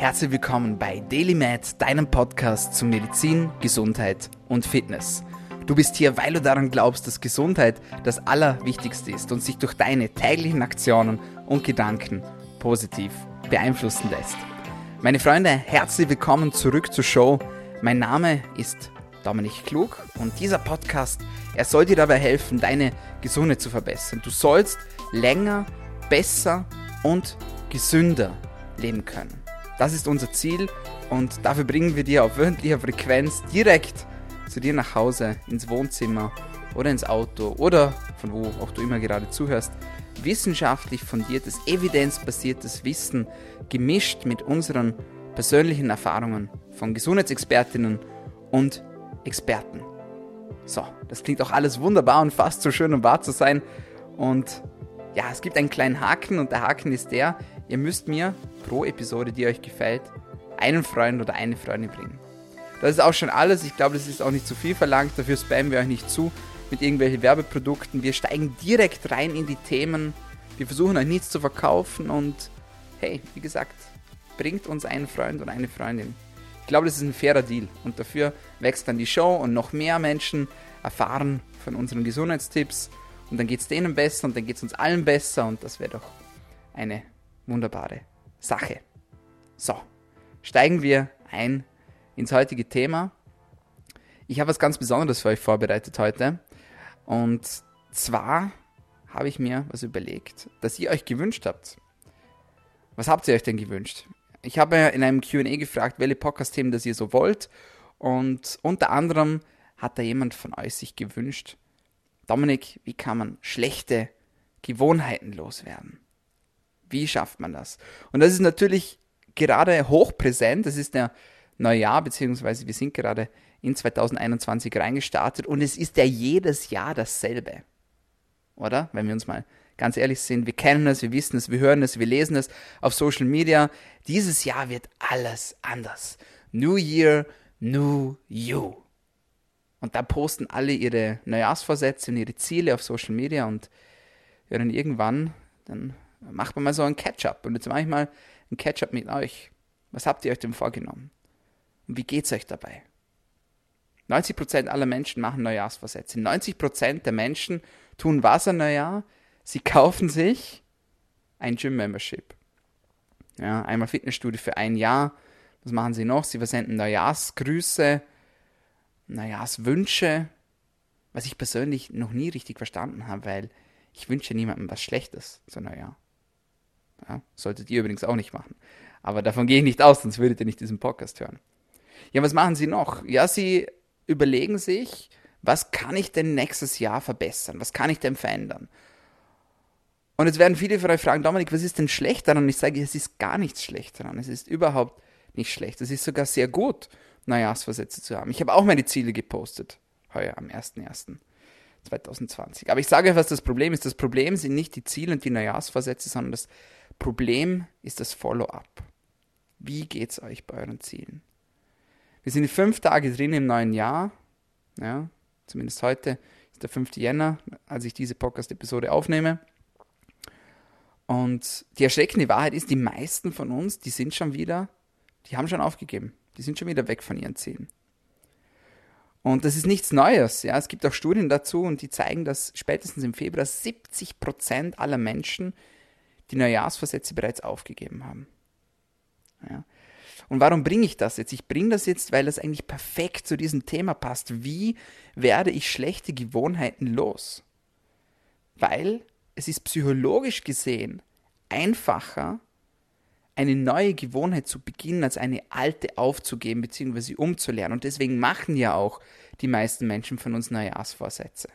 Herzlich willkommen bei DailyMed, deinem Podcast zu Medizin, Gesundheit und Fitness. Du bist hier, weil du daran glaubst, dass Gesundheit das Allerwichtigste ist und sich durch deine täglichen Aktionen und Gedanken positiv beeinflussen lässt. Meine Freunde, herzlich willkommen zurück zur Show. Mein Name ist Dominik Klug und dieser Podcast, er soll dir dabei helfen, deine Gesundheit zu verbessern. Du sollst länger, besser und gesünder leben können. Das ist unser Ziel und dafür bringen wir dir auf wöchentlicher Frequenz direkt zu dir nach Hause, ins Wohnzimmer oder ins Auto oder von wo auch du immer gerade zuhörst, wissenschaftlich fundiertes, evidenzbasiertes Wissen gemischt mit unseren persönlichen Erfahrungen von Gesundheitsexpertinnen und Experten. So, das klingt auch alles wunderbar und fast so schön, um wahr zu sein. Und ja, es gibt einen kleinen Haken und der Haken ist der, ihr müsst mir pro Episode, die euch gefällt, einen Freund oder eine Freundin bringen. Das ist auch schon alles. Ich glaube, das ist auch nicht zu viel verlangt. Dafür spammen wir euch nicht zu mit irgendwelchen Werbeprodukten. Wir steigen direkt rein in die Themen. Wir versuchen euch nichts zu verkaufen und hey, wie gesagt, bringt uns einen Freund oder eine Freundin. Ich glaube, das ist ein fairer Deal und dafür wächst dann die Show und noch mehr Menschen erfahren von unseren Gesundheitstipps und dann geht es denen besser und dann geht es uns allen besser und das wäre doch eine wunderbare Sache. So, steigen wir ein ins heutige Thema. Ich habe was ganz Besonderes für euch vorbereitet heute. Und zwar habe ich mir was überlegt, das ihr euch gewünscht habt. Was habt ihr euch denn gewünscht? Ich habe in einem QA gefragt, welche Podcast-Themen das ihr so wollt. Und unter anderem hat da jemand von euch sich gewünscht, Dominik, wie kann man schlechte Gewohnheiten loswerden? Wie schafft man das? Und das ist natürlich gerade hochpräsent. Das ist der Neujahr, beziehungsweise wir sind gerade in 2021 reingestartet und es ist ja jedes Jahr dasselbe. Oder? Wenn wir uns mal ganz ehrlich sind, wir kennen es, wir wissen es, wir hören es, wir lesen es auf Social Media. Dieses Jahr wird alles anders. New Year, New You. Und da posten alle ihre Neujahrsvorsätze und ihre Ziele auf Social Media und ja, irgendwann, dann macht man mal so ein Catch-up. Und jetzt mache ich mal ein Catch-up mit euch. Was habt ihr euch denn vorgenommen? Und wie geht's euch dabei? 90% aller Menschen machen Neujahrsvorsätze. 90% der Menschen tun was an Neujahr? Sie kaufen sich ein Gym-Membership. Ja, einmal Fitnessstudio für ein Jahr. Was machen sie noch? Sie versenden Neujahrsgrüße, Neujahrswünsche, was ich persönlich noch nie richtig verstanden habe, weil ich wünsche niemandem was Schlechtes zu Neujahr. Ja, solltet ihr übrigens auch nicht machen. Aber davon gehe ich nicht aus, sonst würdet ihr nicht diesen Podcast hören. Ja, was machen sie noch? Ja, sie überlegen sich, was kann ich denn nächstes Jahr verbessern? Was kann ich denn verändern? Und jetzt werden viele von euch fragen, Dominik, was ist denn schlecht daran? Und ich sage, es ist gar nichts schlecht daran. Es ist überhaupt nicht schlecht. Es ist sogar sehr gut, Neujahrsvorsätze zu haben. Ich habe auch meine Ziele gepostet, heuer am 1.1.2020. Aber ich sage euch, was das Problem ist. Das Problem sind nicht die Ziele und die Neujahrsvorsätze, sondern das Problem ist das Follow-up. Wie geht es euch bei euren Zielen? Wir sind fünf Tage drin im neuen Jahr. Ja, zumindest heute ist der 5. Jänner, als ich diese Podcast-Episode aufnehme. Und die erschreckende Wahrheit ist, die meisten von uns, die sind schon wieder, die haben schon aufgegeben. Die sind schon wieder weg von ihren Zielen. Und das ist nichts Neues. Ja, es gibt auch Studien dazu und die zeigen, dass spätestens im Februar 70 Prozent aller Menschen die Neujahrsvorsätze bereits aufgegeben haben. Ja. Und warum bringe ich das jetzt? Ich bringe das jetzt, weil das eigentlich perfekt zu diesem Thema passt. Wie werde ich schlechte Gewohnheiten los? Weil es ist psychologisch gesehen einfacher, eine neue Gewohnheit zu beginnen, als eine alte aufzugeben bzw. umzulernen. Und deswegen machen ja auch die meisten Menschen von uns Neujahrsvorsätze.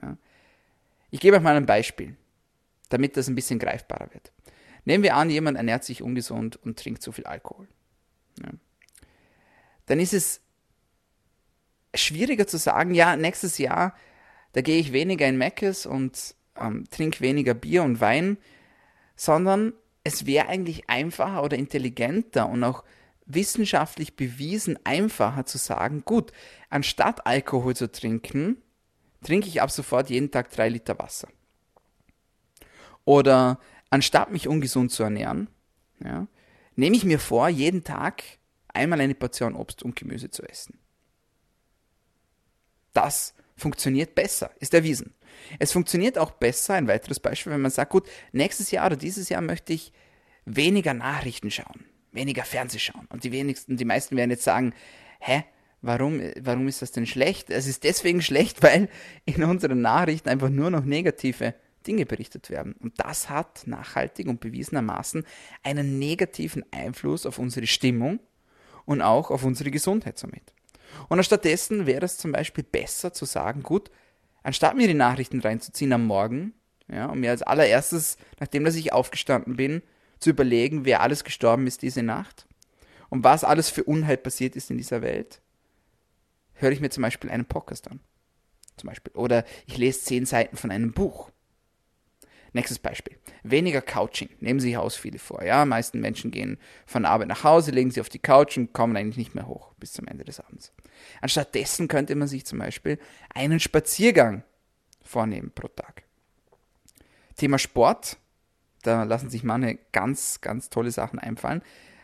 Ja. Ich gebe euch mal ein Beispiel, damit das ein bisschen greifbarer wird. Nehmen wir an, jemand ernährt sich ungesund und trinkt zu viel Alkohol. Ja. Dann ist es schwieriger zu sagen, ja, nächstes Jahr, da gehe ich weniger in Meckes und ähm, trinke weniger Bier und Wein, sondern es wäre eigentlich einfacher oder intelligenter und auch wissenschaftlich bewiesen einfacher zu sagen, gut, anstatt Alkohol zu trinken, trinke ich ab sofort jeden Tag drei Liter Wasser. Oder anstatt mich ungesund zu ernähren, ja, nehme ich mir vor, jeden Tag einmal eine Portion Obst und Gemüse zu essen. Das funktioniert besser, ist erwiesen. Es funktioniert auch besser, ein weiteres Beispiel, wenn man sagt, gut, nächstes Jahr oder dieses Jahr möchte ich weniger Nachrichten schauen, weniger Fernseh schauen. Und die wenigsten, die meisten werden jetzt sagen, hä, warum, warum ist das denn schlecht? Es ist deswegen schlecht, weil in unseren Nachrichten einfach nur noch negative Dinge berichtet werden. Und das hat nachhaltig und bewiesenermaßen einen negativen Einfluss auf unsere Stimmung und auch auf unsere Gesundheit somit. Und stattdessen wäre es zum Beispiel besser zu sagen, gut, anstatt mir die Nachrichten reinzuziehen am Morgen, ja, und mir als allererstes, nachdem dass ich aufgestanden bin, zu überlegen, wer alles gestorben ist diese Nacht und was alles für Unheil passiert ist in dieser Welt, höre ich mir zum Beispiel einen Podcast an. Zum Beispiel. Oder ich lese zehn Seiten von einem Buch. Nächstes Beispiel. Weniger Couching. Nehmen Sie Haus viele vor. Ja, meisten Menschen gehen von Arbeit nach Hause, legen sie auf die Couch und kommen eigentlich nicht mehr hoch bis zum Ende des Abends. Anstattdessen könnte man sich zum Beispiel einen Spaziergang vornehmen pro Tag. Thema Sport. Da lassen sich manche ganz, ganz tolle Sachen einfallen.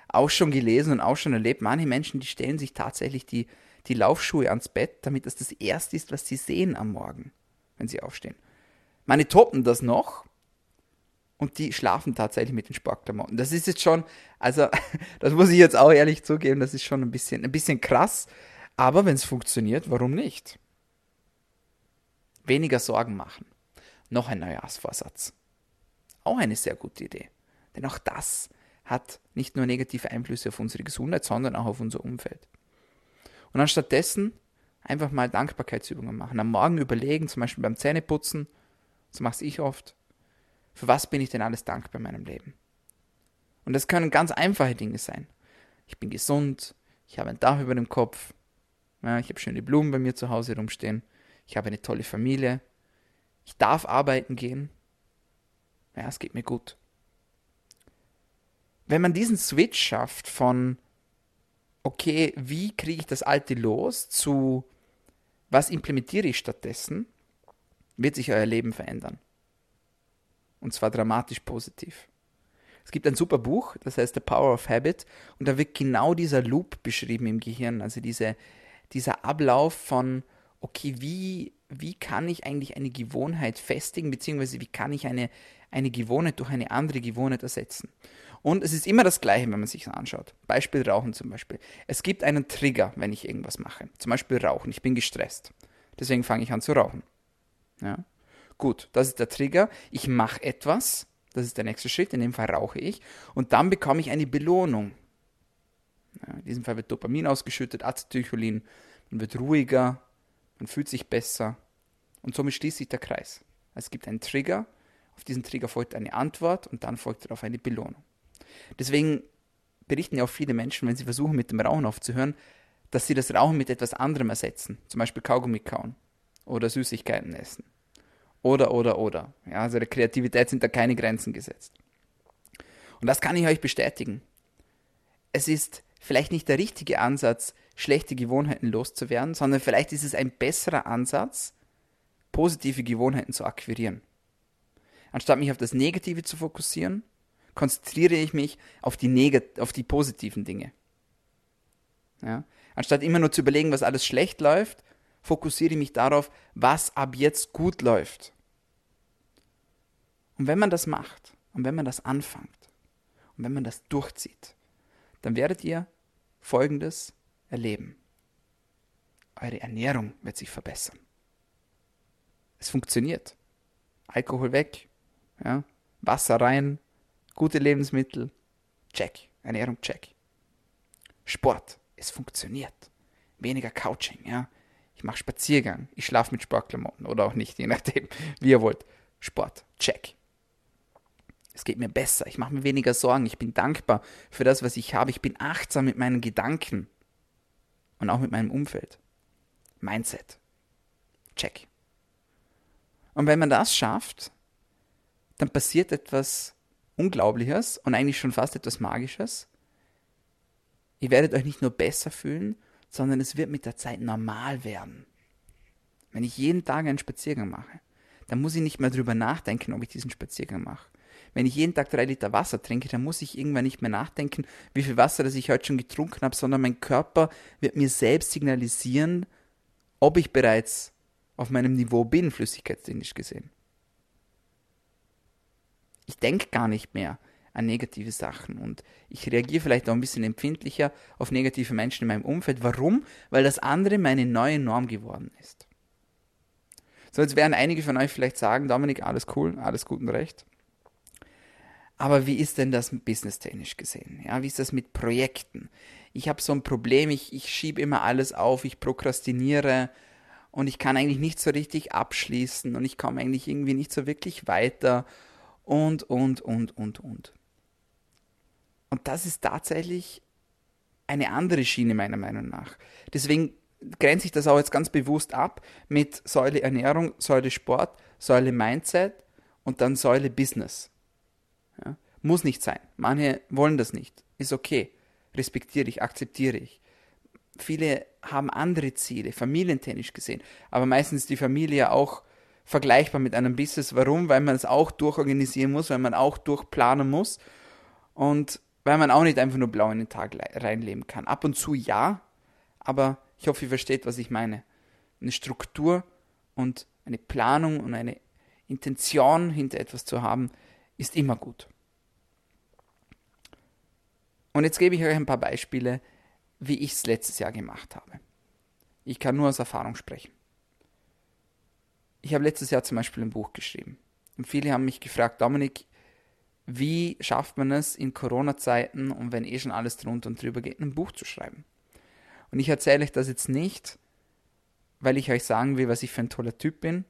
Auch schon gelesen und auch schon erlebt. Manche Menschen, die stellen sich tatsächlich die, die Laufschuhe ans Bett, damit das das Erste ist, was sie sehen am Morgen, wenn sie aufstehen. Meine toppen das noch, und die schlafen tatsächlich mit den Sportklamotten. Das ist jetzt schon, also das muss ich jetzt auch ehrlich zugeben, das ist schon ein bisschen, ein bisschen krass. Aber wenn es funktioniert, warum nicht? Weniger Sorgen machen. Noch ein Neujahrsvorsatz. Auch eine sehr gute Idee. Denn auch das hat nicht nur negative Einflüsse auf unsere Gesundheit, sondern auch auf unser Umfeld. Und anstattdessen einfach mal Dankbarkeitsübungen machen. Am Morgen überlegen, zum Beispiel beim Zähneputzen, das mache ich oft, für was bin ich denn alles dankbar in meinem Leben? Und das können ganz einfache Dinge sein. Ich bin gesund, ich habe ein Dach über dem Kopf, ja, ich habe schöne Blumen bei mir zu Hause rumstehen, ich habe eine tolle Familie, ich darf arbeiten gehen, ja, es geht mir gut. Wenn man diesen Switch schafft von, okay, wie kriege ich das Alte los, zu, was implementiere ich stattdessen, wird sich euer Leben verändern. Und zwar dramatisch positiv. Es gibt ein super Buch, das heißt The Power of Habit, und da wird genau dieser Loop beschrieben im Gehirn, also diese, dieser Ablauf von, okay, wie, wie kann ich eigentlich eine Gewohnheit festigen, beziehungsweise wie kann ich eine, eine Gewohnheit durch eine andere Gewohnheit ersetzen. Und es ist immer das Gleiche, wenn man sich anschaut. Beispiel Rauchen zum Beispiel. Es gibt einen Trigger, wenn ich irgendwas mache. Zum Beispiel Rauchen. Ich bin gestresst. Deswegen fange ich an zu rauchen. Ja? Gut, das ist der Trigger. Ich mache etwas. Das ist der nächste Schritt. In dem Fall rauche ich. Und dann bekomme ich eine Belohnung. In diesem Fall wird Dopamin ausgeschüttet, Acetylcholin. Man wird ruhiger. Man fühlt sich besser. Und somit schließt sich der Kreis. Es gibt einen Trigger. Auf diesen Trigger folgt eine Antwort und dann folgt darauf eine Belohnung. Deswegen berichten ja auch viele Menschen, wenn sie versuchen, mit dem Rauchen aufzuhören, dass sie das Rauchen mit etwas anderem ersetzen. Zum Beispiel Kaugummi kauen oder Süßigkeiten essen oder, oder, oder. Ja, also der Kreativität sind da keine Grenzen gesetzt. Und das kann ich euch bestätigen. Es ist vielleicht nicht der richtige Ansatz, schlechte Gewohnheiten loszuwerden, sondern vielleicht ist es ein besserer Ansatz, positive Gewohnheiten zu akquirieren. Anstatt mich auf das Negative zu fokussieren, konzentriere ich mich auf die, Negat auf die positiven Dinge. Ja? Anstatt immer nur zu überlegen, was alles schlecht läuft, fokussiere ich mich darauf, was ab jetzt gut läuft. Und wenn man das macht und wenn man das anfängt und wenn man das durchzieht, dann werdet ihr Folgendes erleben. Eure Ernährung wird sich verbessern. Es funktioniert. Alkohol weg, ja? Wasser rein, gute Lebensmittel, check. Ernährung, check. Sport, es funktioniert. Weniger Couching, ja. Ich mache Spaziergang. Ich schlafe mit Sportklamotten oder auch nicht, je nachdem, wie ihr wollt. Sport, check. Es geht mir besser. Ich mache mir weniger Sorgen. Ich bin dankbar für das, was ich habe. Ich bin achtsam mit meinen Gedanken und auch mit meinem Umfeld. Mindset. Check. Und wenn man das schafft, dann passiert etwas Unglaubliches und eigentlich schon fast etwas Magisches. Ihr werdet euch nicht nur besser fühlen, sondern es wird mit der Zeit normal werden. Wenn ich jeden Tag einen Spaziergang mache, dann muss ich nicht mehr darüber nachdenken, ob ich diesen Spaziergang mache. Wenn ich jeden Tag drei Liter Wasser trinke, dann muss ich irgendwann nicht mehr nachdenken, wie viel Wasser das ich heute schon getrunken habe, sondern mein Körper wird mir selbst signalisieren, ob ich bereits auf meinem Niveau bin, flüssigkeitstechnisch gesehen. Ich denke gar nicht mehr an negative Sachen und ich reagiere vielleicht auch ein bisschen empfindlicher auf negative Menschen in meinem Umfeld. Warum? Weil das andere meine neue Norm geworden ist. So, jetzt werden einige von euch vielleicht sagen, Dominik, alles cool, alles gut und recht. Aber wie ist denn das businesstechnisch gesehen? Ja, wie ist das mit Projekten? Ich habe so ein Problem, ich, ich schiebe immer alles auf, ich prokrastiniere und ich kann eigentlich nicht so richtig abschließen und ich komme eigentlich irgendwie nicht so wirklich weiter und, und, und, und, und. Und das ist tatsächlich eine andere Schiene meiner Meinung nach. Deswegen grenze ich das auch jetzt ganz bewusst ab mit Säule Ernährung, Säule Sport, Säule Mindset und dann Säule Business. Ja? Muss nicht sein. Manche wollen das nicht. Ist okay. Respektiere ich, akzeptiere ich. Viele haben andere Ziele, familientechnisch gesehen. Aber meistens ist die Familie auch vergleichbar mit einem Business. Warum? Weil man es auch durchorganisieren muss, weil man auch durchplanen muss. Und weil man auch nicht einfach nur blau in den Tag reinleben kann. Ab und zu ja, aber ich hoffe, ihr versteht, was ich meine. Eine Struktur und eine Planung und eine Intention hinter etwas zu haben, ist immer gut. Und jetzt gebe ich euch ein paar Beispiele, wie ich es letztes Jahr gemacht habe. Ich kann nur aus Erfahrung sprechen. Ich habe letztes Jahr zum Beispiel ein Buch geschrieben. Und viele haben mich gefragt, Dominik, wie schafft man es in Corona-Zeiten und wenn eh schon alles drunter und drüber geht, ein Buch zu schreiben? Und ich erzähle euch das jetzt nicht, weil ich euch sagen will, was ich für ein toller Typ bin,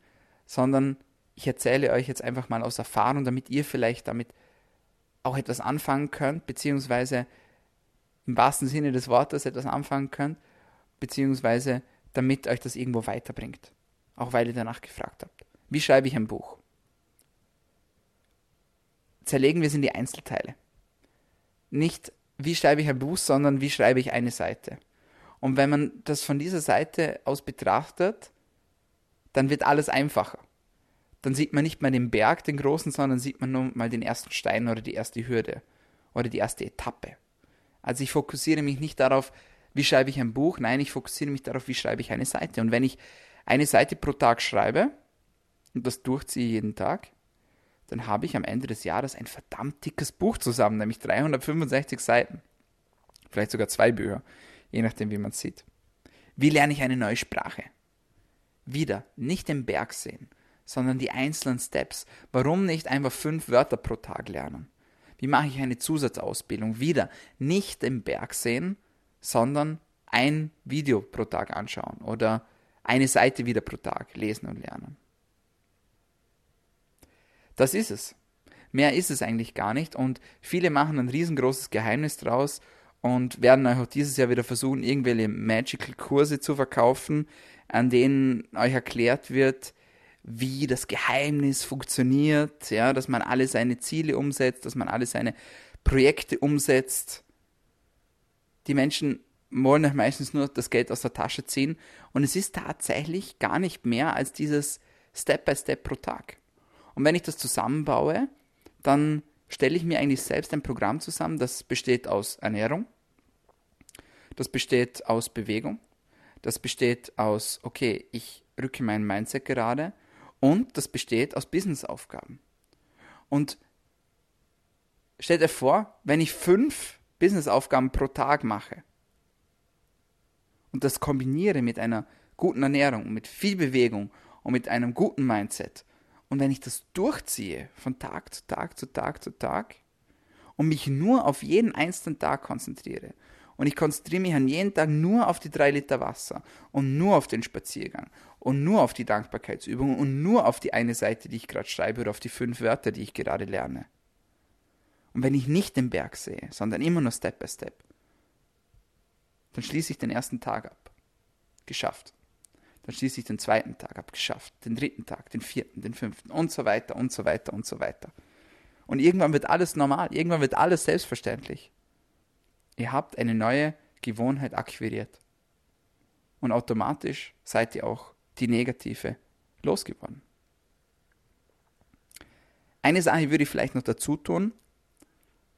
sondern ich erzähle euch jetzt einfach mal aus Erfahrung, damit ihr vielleicht damit auch etwas anfangen könnt, beziehungsweise im wahrsten Sinne des Wortes etwas anfangen könnt, beziehungsweise damit euch das irgendwo weiterbringt. Auch weil ihr danach gefragt habt. Wie schreibe ich ein Buch? Zerlegen wir es in die Einzelteile. Nicht, wie schreibe ich ein Buch, sondern wie schreibe ich eine Seite. Und wenn man das von dieser Seite aus betrachtet, dann wird alles einfacher. Dann sieht man nicht mehr den Berg, den großen, sondern sieht man nur mal den ersten Stein oder die erste Hürde oder die erste Etappe. Also ich fokussiere mich nicht darauf, wie schreibe ich ein Buch, nein, ich fokussiere mich darauf, wie schreibe ich eine Seite. Und wenn ich eine Seite pro Tag schreibe und das durchziehe jeden Tag, dann habe ich am Ende des Jahres ein verdammt dickes Buch zusammen, nämlich 365 Seiten. Vielleicht sogar zwei Bücher, je nachdem, wie man es sieht. Wie lerne ich eine neue Sprache? Wieder, nicht den Berg sehen, sondern die einzelnen Steps. Warum nicht einfach fünf Wörter pro Tag lernen? Wie mache ich eine Zusatzausbildung? Wieder, nicht den Berg sehen, sondern ein Video pro Tag anschauen oder eine Seite wieder pro Tag lesen und lernen. Das ist es. Mehr ist es eigentlich gar nicht und viele machen ein riesengroßes Geheimnis draus und werden euch auch dieses Jahr wieder versuchen, irgendwelche Magical-Kurse zu verkaufen, an denen euch erklärt wird, wie das Geheimnis funktioniert, ja, dass man alle seine Ziele umsetzt, dass man alle seine Projekte umsetzt. Die Menschen wollen euch meistens nur das Geld aus der Tasche ziehen und es ist tatsächlich gar nicht mehr als dieses Step by Step pro Tag. Und wenn ich das zusammenbaue, dann stelle ich mir eigentlich selbst ein Programm zusammen, das besteht aus Ernährung, das besteht aus Bewegung, das besteht aus, okay, ich rücke mein Mindset gerade und das besteht aus Businessaufgaben. Und stell dir vor, wenn ich fünf Businessaufgaben pro Tag mache und das kombiniere mit einer guten Ernährung, mit viel Bewegung und mit einem guten Mindset und wenn ich das durchziehe von Tag zu Tag zu Tag zu Tag und mich nur auf jeden einzelnen Tag konzentriere und ich konzentriere mich an jeden Tag nur auf die drei Liter Wasser und nur auf den Spaziergang und nur auf die Dankbarkeitsübungen und nur auf die eine Seite, die ich gerade schreibe oder auf die fünf Wörter, die ich gerade lerne. Und wenn ich nicht den Berg sehe, sondern immer nur Step by Step, dann schließe ich den ersten Tag ab. Geschafft. Dann schließe ich den zweiten Tag abgeschafft, den dritten Tag, den vierten, den fünften und so weiter und so weiter und so weiter. Und irgendwann wird alles normal, irgendwann wird alles selbstverständlich. Ihr habt eine neue Gewohnheit akquiriert. Und automatisch seid ihr auch die negative losgeworden. Eine Sache würde ich vielleicht noch dazu tun,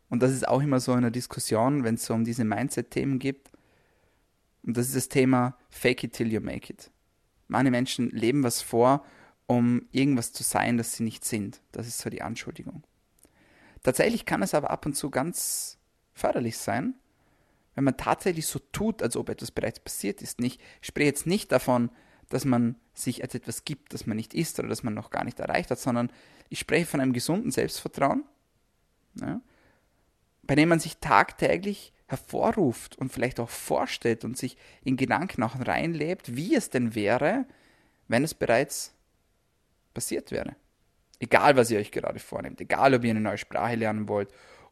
und das ist auch immer so in der Diskussion, wenn es so um diese Mindset-Themen gibt. Und das ist das Thema Fake it till you make it. Manche Menschen leben was vor, um irgendwas zu sein, das sie nicht sind. Das ist so die Anschuldigung. Tatsächlich kann es aber ab und zu ganz förderlich sein, wenn man tatsächlich so tut, als ob etwas bereits passiert ist. Ich spreche jetzt nicht davon, dass man sich als etwas gibt, das man nicht ist oder das man noch gar nicht erreicht hat, sondern ich spreche von einem gesunden Selbstvertrauen, ja, bei dem man sich tagtäglich hervorruft und vielleicht auch vorstellt und sich in Gedanken auch reinlebt, wie es denn wäre, wenn es bereits passiert wäre. Egal, was ihr euch gerade vornehmt, egal, ob ihr eine neue Sprache lernen wollt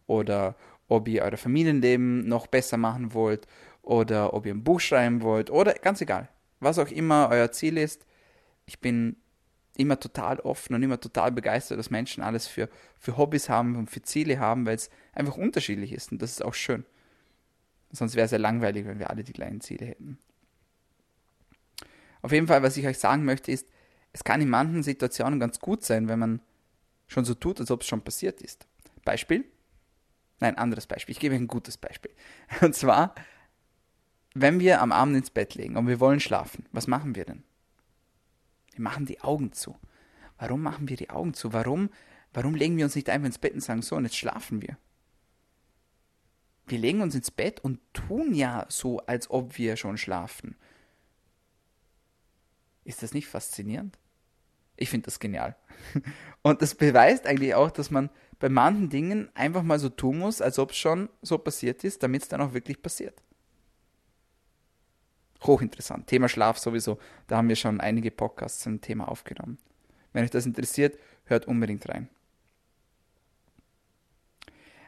oder ob ihr euer Familienleben noch besser machen wollt oder ob ihr ein Buch schreiben wollt oder ganz egal, was auch immer euer Ziel ist. Ich bin immer total offen und immer total begeistert, dass Menschen alles für, für Hobbys haben und für Ziele haben, weil es einfach unterschiedlich ist und das ist auch schön. Sonst wäre es ja langweilig, wenn wir alle die gleichen Ziele hätten. Auf jeden Fall, was ich euch sagen möchte, ist, es kann in manchen Situationen ganz gut sein, wenn man schon so tut, als ob es schon passiert ist. Beispiel? Nein, anderes Beispiel. Ich gebe euch ein gutes Beispiel. Und zwar, wenn wir am Abend ins Bett legen und wir wollen schlafen, was machen wir denn? Wir machen die Augen zu. Warum machen wir die Augen zu? Warum, warum legen wir uns nicht einfach ins Bett und sagen, so, und jetzt schlafen wir? Wir legen uns ins Bett und tun ja so, als ob wir schon schlafen. Ist das nicht faszinierend? Ich finde das genial. Und das beweist eigentlich auch, dass man bei manchen Dingen einfach mal so tun muss, als ob es schon so passiert ist, damit es dann auch wirklich passiert. Hochinteressant. Thema Schlaf sowieso. Da haben wir schon einige Podcasts zum Thema aufgenommen. Wenn euch das interessiert, hört unbedingt rein.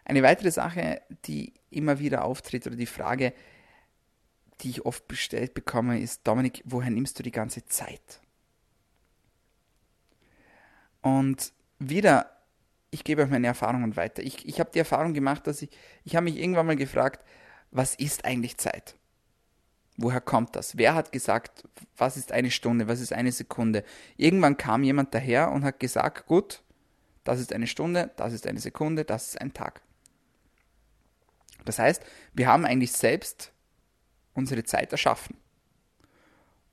Eine weitere Sache, die immer wieder auftritt, oder die Frage, die ich oft bestellt bekomme, ist, Dominik, woher nimmst du die ganze Zeit? Und wieder, ich gebe euch meine Erfahrungen weiter. Ich, ich habe die Erfahrung gemacht, dass ich, ich habe mich irgendwann mal gefragt, was ist eigentlich Zeit? Woher kommt das? Wer hat gesagt, was ist eine Stunde, was ist eine Sekunde? Irgendwann kam jemand daher und hat gesagt, gut, das ist eine Stunde, das ist eine Sekunde, das ist ein Tag. Das heißt, wir haben eigentlich selbst unsere Zeit erschaffen.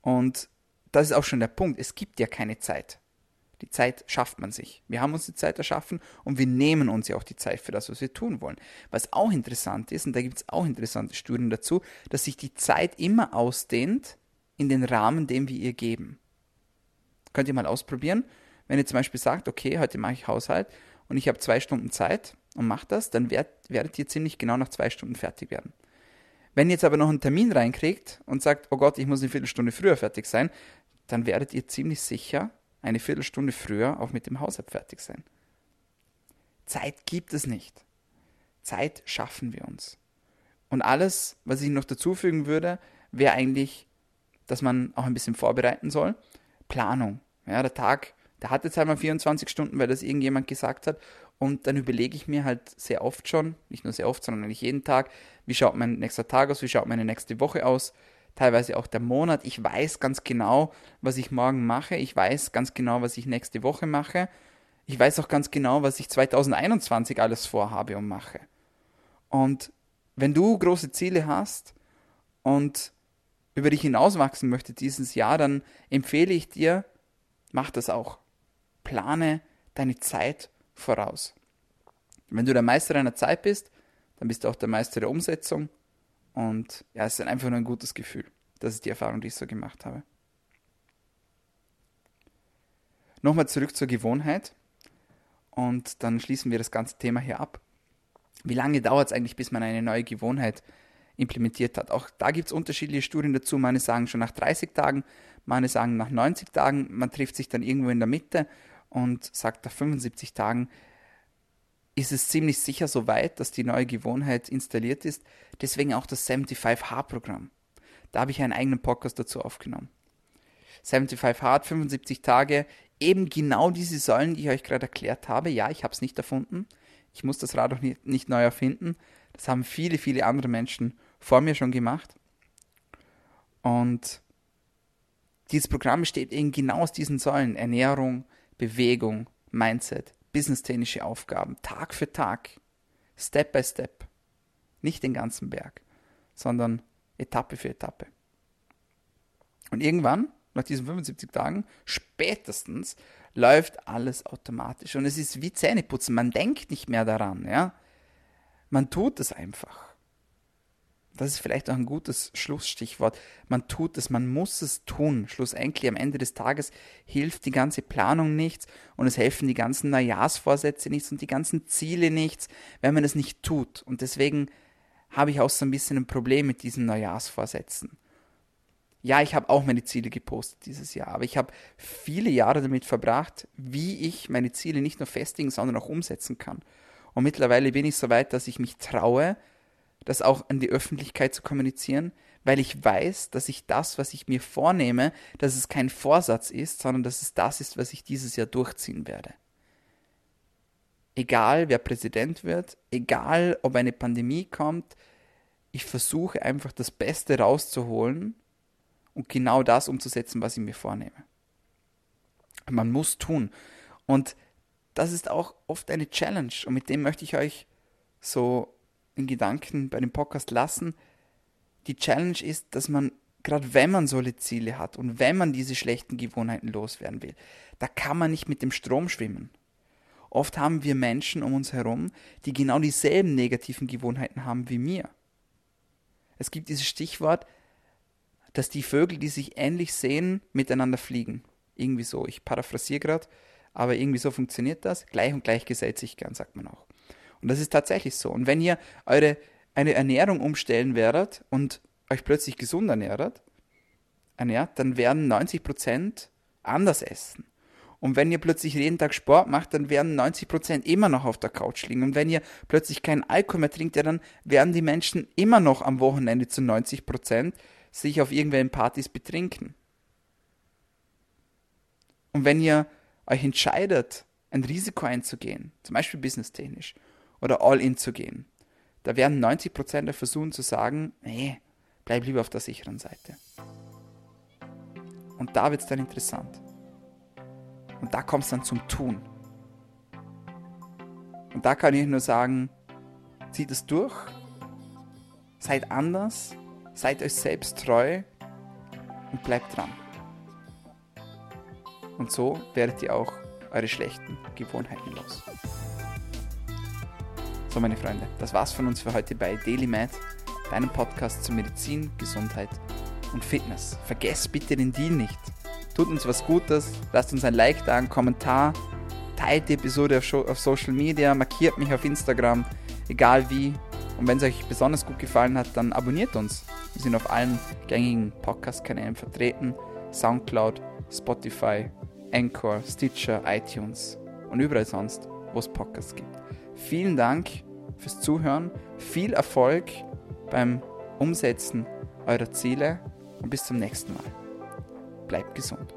Und das ist auch schon der Punkt. Es gibt ja keine Zeit. Die Zeit schafft man sich. Wir haben uns die Zeit erschaffen und wir nehmen uns ja auch die Zeit für das, was wir tun wollen. Was auch interessant ist, und da gibt es auch interessante Studien dazu, dass sich die Zeit immer ausdehnt in den Rahmen, den wir ihr geben. Könnt ihr mal ausprobieren. Wenn ihr zum Beispiel sagt, okay, heute mache ich Haushalt und ich habe zwei Stunden Zeit und mache das, dann werdet, werdet ihr ziemlich genau nach zwei Stunden fertig werden. Wenn ihr jetzt aber noch einen Termin reinkriegt und sagt, oh Gott, ich muss eine Viertelstunde früher fertig sein, dann werdet ihr ziemlich sicher eine Viertelstunde früher auch mit dem Haushalt fertig sein. Zeit gibt es nicht. Zeit schaffen wir uns. Und alles, was ich noch dazufügen würde, wäre eigentlich, dass man auch ein bisschen vorbereiten soll. Planung. Ja, der Tag, der hat jetzt einmal 24 Stunden, weil das irgendjemand gesagt hat. Und dann überlege ich mir halt sehr oft schon, nicht nur sehr oft, sondern eigentlich jeden Tag, wie schaut mein nächster Tag aus, wie schaut meine nächste Woche aus, teilweise auch der Monat. Ich weiß ganz genau, was ich morgen mache. Ich weiß ganz genau, was ich nächste Woche mache. Ich weiß auch ganz genau, was ich 2021 alles vorhabe und mache. Und wenn du große Ziele hast und über dich hinauswachsen möchtest dieses Jahr, dann empfehle ich dir, mach das auch. Plane deine Zeit voraus. Wenn du der Meister deiner Zeit bist, dann bist du auch der Meister der Umsetzung und ja, es ist einfach nur ein gutes Gefühl. Das ist die Erfahrung, die ich so gemacht habe. Nochmal zurück zur Gewohnheit. Und dann schließen wir das ganze Thema hier ab. Wie lange dauert es eigentlich, bis man eine neue Gewohnheit implementiert hat? Auch da gibt es unterschiedliche Studien dazu. Meine sagen schon nach 30 Tagen, meine sagen nach 90 Tagen. Man trifft sich dann irgendwo in der Mitte und sagt nach 75 Tagen, ist es ziemlich sicher so weit, dass die neue Gewohnheit installiert ist. Deswegen auch das 75H-Programm. Da habe ich einen eigenen Podcast dazu aufgenommen. 75 Hard, 75 Tage, eben genau diese Säulen, die ich euch gerade erklärt habe. Ja, ich habe es nicht erfunden. Ich muss das Rad auch nicht, nicht neu erfinden. Das haben viele, viele andere Menschen vor mir schon gemacht. Und dieses Programm besteht eben genau aus diesen Säulen. Ernährung, Bewegung, Mindset, businesstechnische Aufgaben, Tag für Tag, Step by Step. Nicht den ganzen Berg, sondern Etappe für Etappe. Und irgendwann, nach diesen 75 Tagen, spätestens, läuft alles automatisch. Und es ist wie Zähneputzen. Man denkt nicht mehr daran, ja. Man tut es einfach. Das ist vielleicht auch ein gutes Schlussstichwort. Man tut es, man muss es tun. Schlussendlich am Ende des Tages hilft die ganze Planung nichts und es helfen die ganzen Neujahrsvorsätze nichts und die ganzen Ziele nichts, wenn man es nicht tut. Und deswegen habe ich auch so ein bisschen ein Problem mit diesen Neujahrsvorsätzen. Ja, ich habe auch meine Ziele gepostet dieses Jahr, aber ich habe viele Jahre damit verbracht, wie ich meine Ziele nicht nur festigen, sondern auch umsetzen kann. Und mittlerweile bin ich so weit, dass ich mich traue, das auch an die Öffentlichkeit zu kommunizieren, weil ich weiß, dass ich das, was ich mir vornehme, dass es kein Vorsatz ist, sondern dass es das ist, was ich dieses Jahr durchziehen werde. Egal wer Präsident wird, egal ob eine Pandemie kommt, ich versuche einfach das Beste rauszuholen und genau das umzusetzen, was ich mir vornehme. Man muss tun. Und das ist auch oft eine Challenge und mit dem möchte ich euch so in Gedanken bei dem Podcast lassen. Die Challenge ist, dass man, gerade wenn man solche Ziele hat und wenn man diese schlechten Gewohnheiten loswerden will, da kann man nicht mit dem Strom schwimmen. Oft haben wir Menschen um uns herum, die genau dieselben negativen Gewohnheiten haben wie mir. Es gibt dieses Stichwort, dass die Vögel, die sich ähnlich sehen, miteinander fliegen. Irgendwie so. Ich paraphrasiere gerade, aber irgendwie so funktioniert das. Gleich und gleich gesellt sich gern, sagt man auch. Und das ist tatsächlich so. Und wenn ihr eure eine Ernährung umstellen werdet und euch plötzlich gesund ernährt, ernährt, dann werden 90% anders essen. Und wenn ihr plötzlich jeden Tag Sport macht, dann werden 90% immer noch auf der Couch liegen. Und wenn ihr plötzlich keinen Alkohol mehr trinkt, ja, dann werden die Menschen immer noch am Wochenende zu 90% sich auf irgendwelchen Partys betrinken. Und wenn ihr euch entscheidet, ein Risiko einzugehen, zum Beispiel businesstechnisch, oder All-In zu gehen, da werden 90% der versuchen zu sagen, nee, bleib lieber auf der sicheren Seite. Und da wird es dann interessant. Und da kommt es dann zum Tun. Und da kann ich nur sagen, zieht es durch, seid anders Seid euch selbst treu und bleibt dran. Und so werdet ihr auch eure schlechten Gewohnheiten los. So, meine Freunde, das war's von uns für heute bei DailyMed, deinem Podcast zu Medizin, Gesundheit und Fitness. Vergesst bitte den Deal nicht. Tut uns was Gutes, lasst uns ein Like da, einen Kommentar, teilt die Episode auf, Social Media, markiert mich auf Instagram, egal wie. Und wenn es euch besonders gut gefallen hat, dann abonniert uns. Wir sind auf allen gängigen Podcast-Kanälen vertreten: Soundcloud, Spotify, Anchor, Stitcher, iTunes und überall sonst, wo es Podcasts gibt. Vielen Dank fürs Zuhören, viel Erfolg beim Umsetzen eurer Ziele und bis zum nächsten Mal. Bleibt gesund.